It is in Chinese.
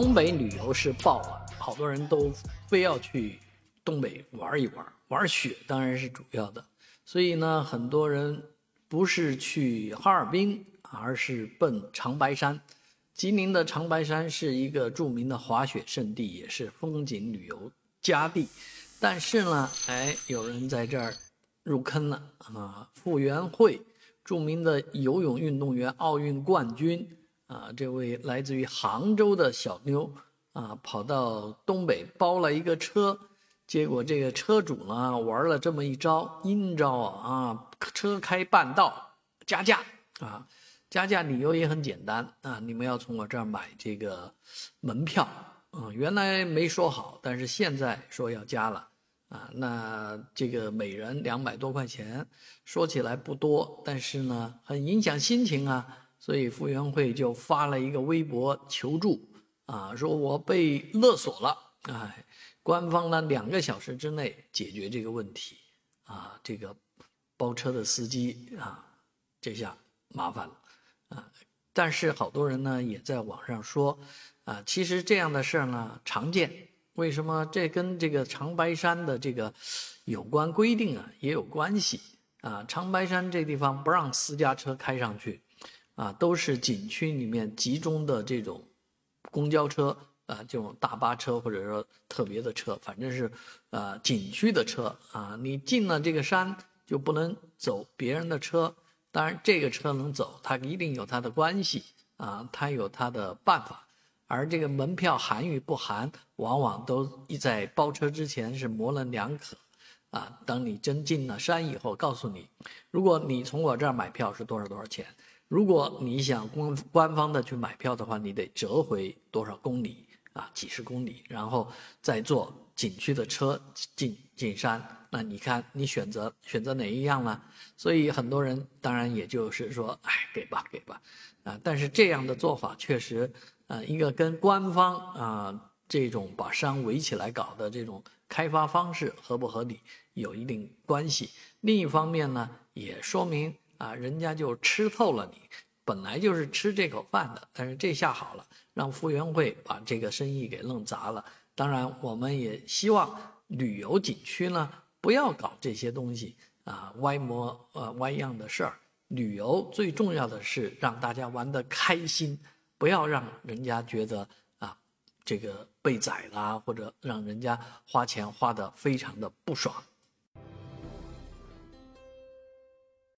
东北旅游是爆了，好多人都非要去东北玩一玩，玩雪当然是主要的。所以呢，很多人不是去哈尔滨，而是奔长白山。吉林的长白山是一个著名的滑雪胜地，也是风景旅游佳地。但是呢，哎，有人在这儿入坑了啊！傅园慧，著名的游泳运动员、奥运冠军啊，这位来自于杭州的小妞啊，跑到东北包了一个车，结果这个车主呢玩了这么一招阴招啊啊，车开半道加价啊。加价理由也很简单啊，你们要从我这儿买这个门票啊，原来没说好，但是现在说要加了啊，那这个每人两百多块钱，说起来不多，但是呢很影响心情啊，所以傅园慧就发了一个微博求助啊，说我被勒索了，哎，官方呢两个小时之内解决这个问题啊，这个包车的司机啊，这下麻烦了。啊，但是好多人呢也在网上说，啊，其实这样的事儿呢常见。为什么？这跟这个长白山的这个有关规定啊也有关系啊。长白山这地方不让私家车开上去，啊，都是景区里面集中的这种公交车啊，这种大巴车或者说特别的车，反正是呃景区的车啊。你进了这个山就不能走别人的车。当然，这个车能走，它一定有它的关系啊，它有它的办法。而这个门票含与不含，往往都一在包车之前是模棱两可啊。等你真进了山以后，告诉你，如果你从我这儿买票是多少多少钱，如果你想官官方的去买票的话，你得折回多少公里啊，几十公里，然后再坐景区的车进进山。那你看，你选择选择哪一样呢？所以很多人当然也就是说，哎，给吧，给吧，啊！但是这样的做法确实，啊，一个跟官方啊这种把山围起来搞的这种开发方式合不合理有一定关系。另一方面呢，也说明啊，人家就吃透了你，本来就是吃这口饭的，但是这下好了，让傅园慧把这个生意给弄砸了。当然，我们也希望旅游景区呢。不要搞这些东西啊，歪模呃歪样的事儿。旅游最重要的是让大家玩得开心，不要让人家觉得这个被宰啦，或者让人家花钱花的非常的不爽。